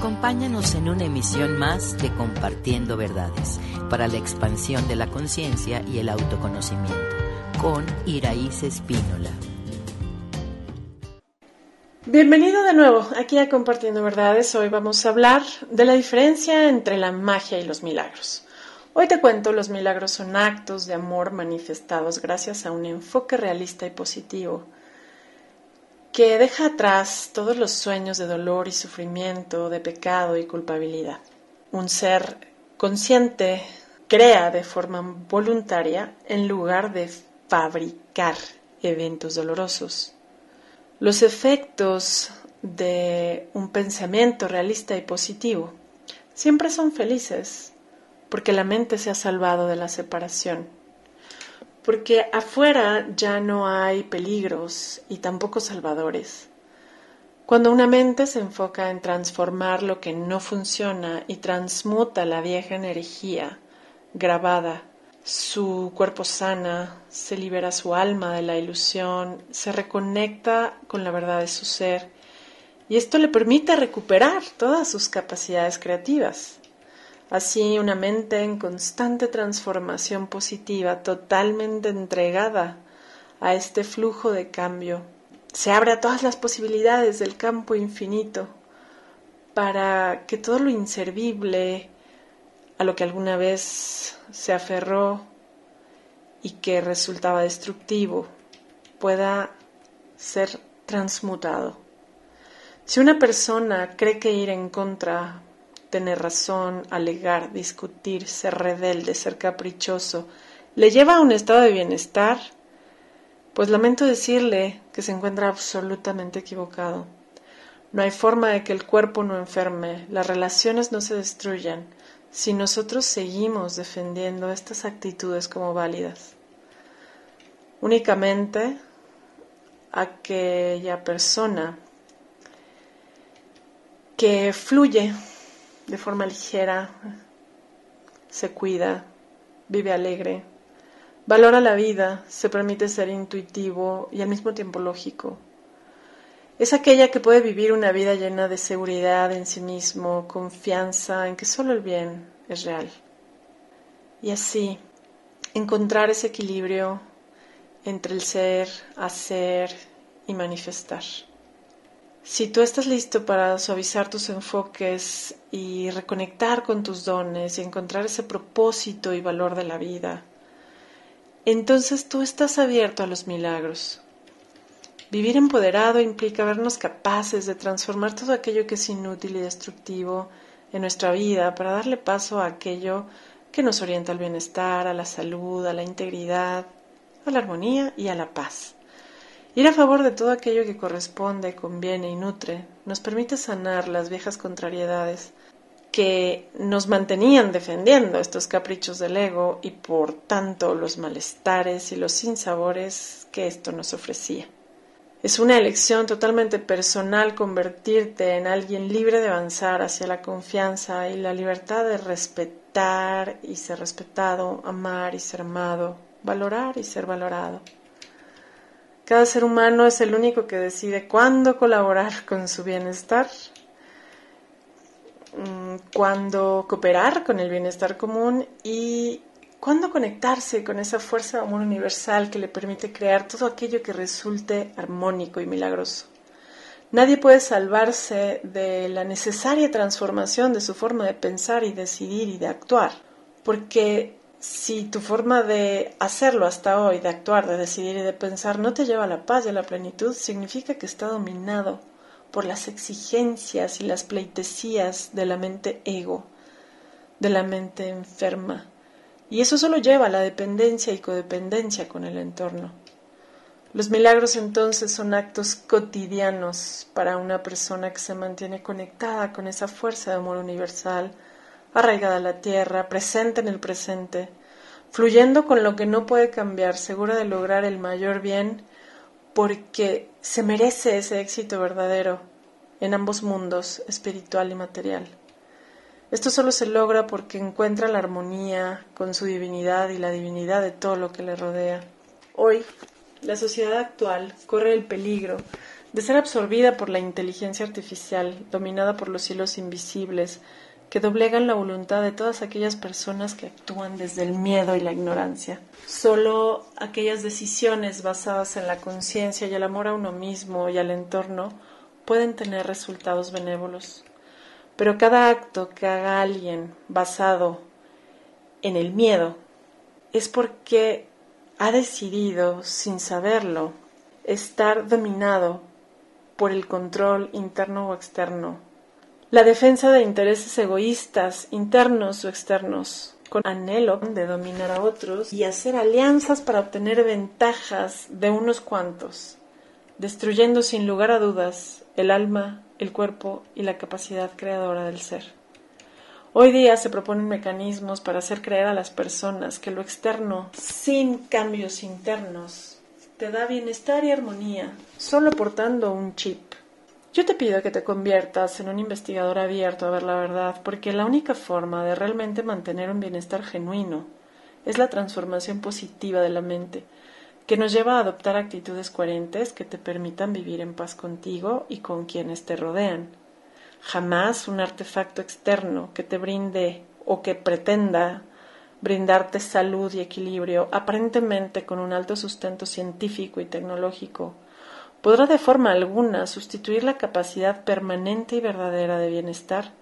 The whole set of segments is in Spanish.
Acompáñanos en una emisión más de Compartiendo Verdades para la expansión de la conciencia y el autoconocimiento con Iraíz Espínola. Bienvenido de nuevo aquí a Compartiendo Verdades. Hoy vamos a hablar de la diferencia entre la magia y los milagros. Hoy te cuento, los milagros son actos de amor manifestados gracias a un enfoque realista y positivo que deja atrás todos los sueños de dolor y sufrimiento, de pecado y culpabilidad. Un ser consciente crea de forma voluntaria en lugar de fabricar eventos dolorosos. Los efectos de un pensamiento realista y positivo siempre son felices porque la mente se ha salvado de la separación porque afuera ya no hay peligros y tampoco salvadores. Cuando una mente se enfoca en transformar lo que no funciona y transmuta la vieja energía grabada, su cuerpo sana, se libera su alma de la ilusión, se reconecta con la verdad de su ser y esto le permite recuperar todas sus capacidades creativas. Así una mente en constante transformación positiva, totalmente entregada a este flujo de cambio, se abre a todas las posibilidades del campo infinito para que todo lo inservible a lo que alguna vez se aferró y que resultaba destructivo pueda ser transmutado. Si una persona cree que ir en contra tener razón, alegar, discutir, ser rebelde, ser caprichoso, le lleva a un estado de bienestar, pues lamento decirle que se encuentra absolutamente equivocado. No hay forma de que el cuerpo no enferme, las relaciones no se destruyan, si nosotros seguimos defendiendo estas actitudes como válidas. Únicamente aquella persona que fluye de forma ligera, se cuida, vive alegre, valora la vida, se permite ser intuitivo y al mismo tiempo lógico. Es aquella que puede vivir una vida llena de seguridad en sí mismo, confianza en que solo el bien es real. Y así, encontrar ese equilibrio entre el ser, hacer y manifestar. Si tú estás listo para suavizar tus enfoques y reconectar con tus dones y encontrar ese propósito y valor de la vida, entonces tú estás abierto a los milagros. Vivir empoderado implica vernos capaces de transformar todo aquello que es inútil y destructivo en nuestra vida para darle paso a aquello que nos orienta al bienestar, a la salud, a la integridad, a la armonía y a la paz. Ir a favor de todo aquello que corresponde, conviene y nutre nos permite sanar las viejas contrariedades que nos mantenían defendiendo estos caprichos del ego y por tanto los malestares y los sinsabores que esto nos ofrecía. Es una elección totalmente personal convertirte en alguien libre de avanzar hacia la confianza y la libertad de respetar y ser respetado, amar y ser amado, valorar y ser valorado. Cada ser humano es el único que decide cuándo colaborar con su bienestar, mm, cuándo cooperar con el bienestar común y cuándo conectarse con esa fuerza de amor universal que le permite crear todo aquello que resulte armónico y milagroso. Nadie puede salvarse de la necesaria transformación de su forma de pensar y decidir y de actuar, porque si tu forma de hacerlo hasta hoy, de actuar, de decidir y de pensar no te lleva a la paz y a la plenitud, significa que está dominado por las exigencias y las pleitesías de la mente ego, de la mente enferma. Y eso solo lleva a la dependencia y codependencia con el entorno. Los milagros entonces son actos cotidianos para una persona que se mantiene conectada con esa fuerza de amor universal, arraigada a la tierra, presente en el presente, fluyendo con lo que no puede cambiar, segura de lograr el mayor bien, porque se merece ese éxito verdadero en ambos mundos, espiritual y material. Esto solo se logra porque encuentra la armonía con su divinidad y la divinidad de todo lo que le rodea. Hoy, la sociedad actual corre el peligro de ser absorbida por la inteligencia artificial, dominada por los hilos invisibles, que doblegan la voluntad de todas aquellas personas que actúan desde el miedo y la ignorancia. Solo aquellas decisiones basadas en la conciencia y el amor a uno mismo y al entorno pueden tener resultados benévolos. Pero cada acto que haga alguien basado en el miedo es porque ha decidido, sin saberlo, estar dominado por el control interno o externo. La defensa de intereses egoístas, internos o externos, con anhelo de dominar a otros y hacer alianzas para obtener ventajas de unos cuantos, destruyendo sin lugar a dudas el alma, el cuerpo y la capacidad creadora del ser. Hoy día se proponen mecanismos para hacer creer a las personas que lo externo, sin cambios internos, te da bienestar y armonía, solo portando un chip. Yo te pido que te conviertas en un investigador abierto a ver la verdad, porque la única forma de realmente mantener un bienestar genuino es la transformación positiva de la mente, que nos lleva a adoptar actitudes coherentes que te permitan vivir en paz contigo y con quienes te rodean. Jamás un artefacto externo que te brinde o que pretenda brindarte salud y equilibrio, aparentemente con un alto sustento científico y tecnológico, podrá de forma alguna sustituir la capacidad permanente y verdadera de bienestar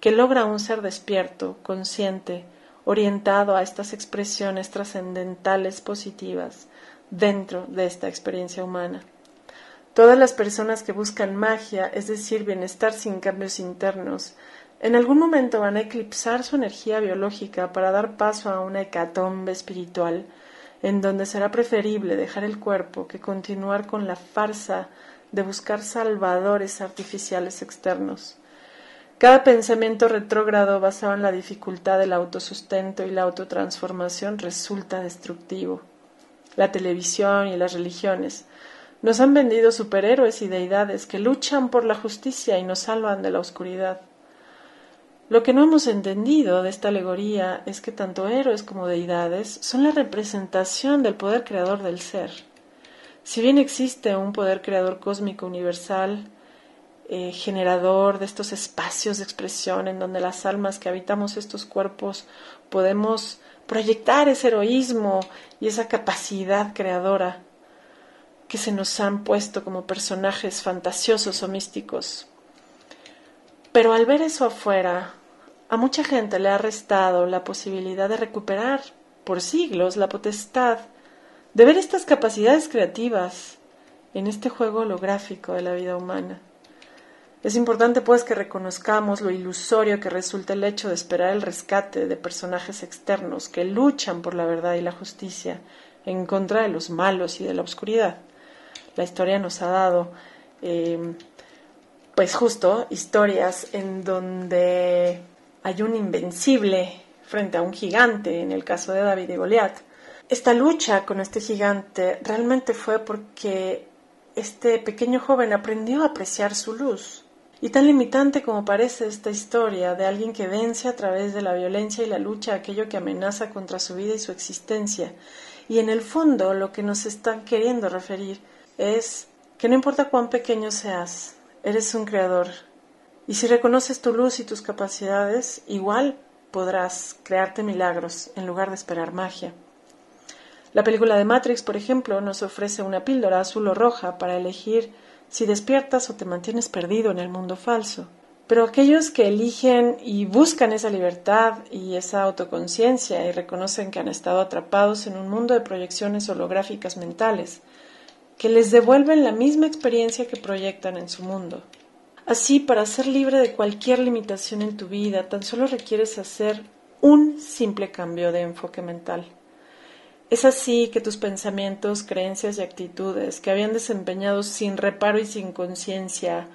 que logra un ser despierto, consciente, orientado a estas expresiones trascendentales positivas dentro de esta experiencia humana. Todas las personas que buscan magia, es decir, bienestar sin cambios internos, en algún momento van a eclipsar su energía biológica para dar paso a una hecatombe espiritual en donde será preferible dejar el cuerpo que continuar con la farsa de buscar salvadores artificiales externos. Cada pensamiento retrógrado basado en la dificultad del autosustento y la autotransformación resulta destructivo. La televisión y las religiones nos han vendido superhéroes y deidades que luchan por la justicia y nos salvan de la oscuridad. Lo que no hemos entendido de esta alegoría es que tanto héroes como deidades son la representación del poder creador del ser. Si bien existe un poder creador cósmico universal, eh, generador de estos espacios de expresión en donde las almas que habitamos estos cuerpos podemos proyectar ese heroísmo y esa capacidad creadora que se nos han puesto como personajes fantasiosos o místicos. Pero al ver eso afuera, a mucha gente le ha restado la posibilidad de recuperar por siglos la potestad de ver estas capacidades creativas en este juego holográfico de la vida humana. Es importante pues que reconozcamos lo ilusorio que resulta el hecho de esperar el rescate de personajes externos que luchan por la verdad y la justicia en contra de los malos y de la oscuridad. La historia nos ha dado, eh, pues justo, historias en donde hay un invencible frente a un gigante, en el caso de David y Goliat. Esta lucha con este gigante realmente fue porque este pequeño joven aprendió a apreciar su luz. Y tan limitante como parece esta historia de alguien que vence a través de la violencia y la lucha aquello que amenaza contra su vida y su existencia. Y en el fondo lo que nos están queriendo referir es que no importa cuán pequeño seas, eres un creador y si reconoces tu luz y tus capacidades, igual podrás crearte milagros en lugar de esperar magia. La película de Matrix, por ejemplo, nos ofrece una píldora azul o roja para elegir si despiertas o te mantienes perdido en el mundo falso. Pero aquellos que eligen y buscan esa libertad y esa autoconciencia y reconocen que han estado atrapados en un mundo de proyecciones holográficas mentales, que les devuelven la misma experiencia que proyectan en su mundo. Así, para ser libre de cualquier limitación en tu vida, tan solo requieres hacer un simple cambio de enfoque mental. Es así que tus pensamientos, creencias y actitudes que habían desempeñado sin reparo y sin conciencia,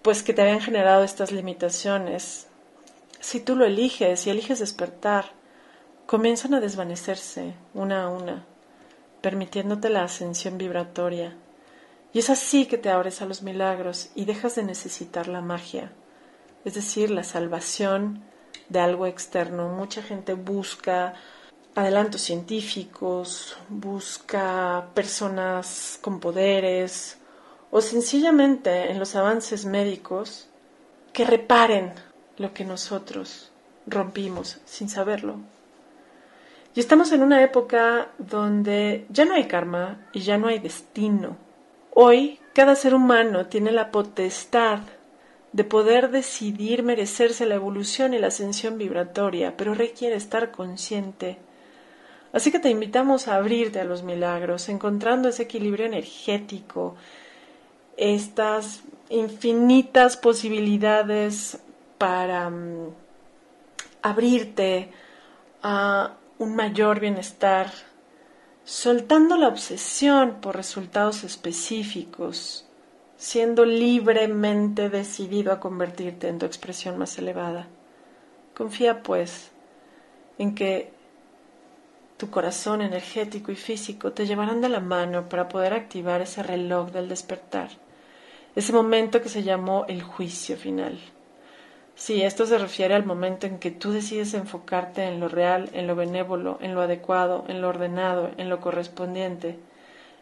pues que te habían generado estas limitaciones, si tú lo eliges y eliges despertar, comienzan a desvanecerse una a una, permitiéndote la ascensión vibratoria y es así que te abres a los milagros y dejas de necesitar la magia, es decir, la salvación de algo externo. Mucha gente busca adelantos científicos, busca personas con poderes o sencillamente en los avances médicos que reparen lo que nosotros rompimos sin saberlo. Y estamos en una época donde ya no hay karma y ya no hay destino. Hoy cada ser humano tiene la potestad de poder decidir merecerse la evolución y la ascensión vibratoria, pero requiere estar consciente. Así que te invitamos a abrirte a los milagros, encontrando ese equilibrio energético, estas infinitas posibilidades para mm, abrirte a un mayor bienestar, soltando la obsesión por resultados específicos, siendo libremente decidido a convertirte en tu expresión más elevada. Confía, pues, en que tu corazón energético y físico te llevarán de la mano para poder activar ese reloj del despertar, ese momento que se llamó el juicio final. Sí, esto se refiere al momento en que tú decides enfocarte en lo real, en lo benévolo, en lo adecuado, en lo ordenado, en lo correspondiente,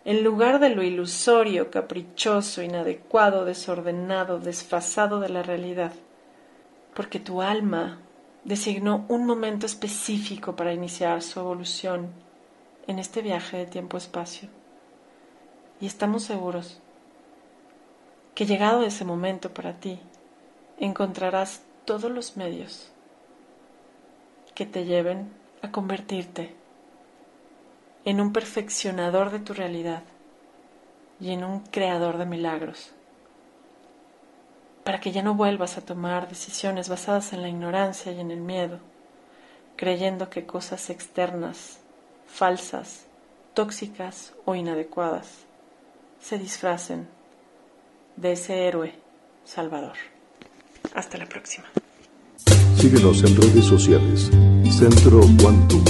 en lugar de lo ilusorio, caprichoso, inadecuado, desordenado, desfasado de la realidad, porque tu alma designó un momento específico para iniciar su evolución en este viaje de tiempo-espacio. Y estamos seguros que llegado ese momento para ti, encontrarás todos los medios que te lleven a convertirte en un perfeccionador de tu realidad y en un creador de milagros, para que ya no vuelvas a tomar decisiones basadas en la ignorancia y en el miedo, creyendo que cosas externas, falsas, tóxicas o inadecuadas se disfracen de ese héroe salvador. Hasta la próxima. Síguenos en redes sociales. Centro Quantum.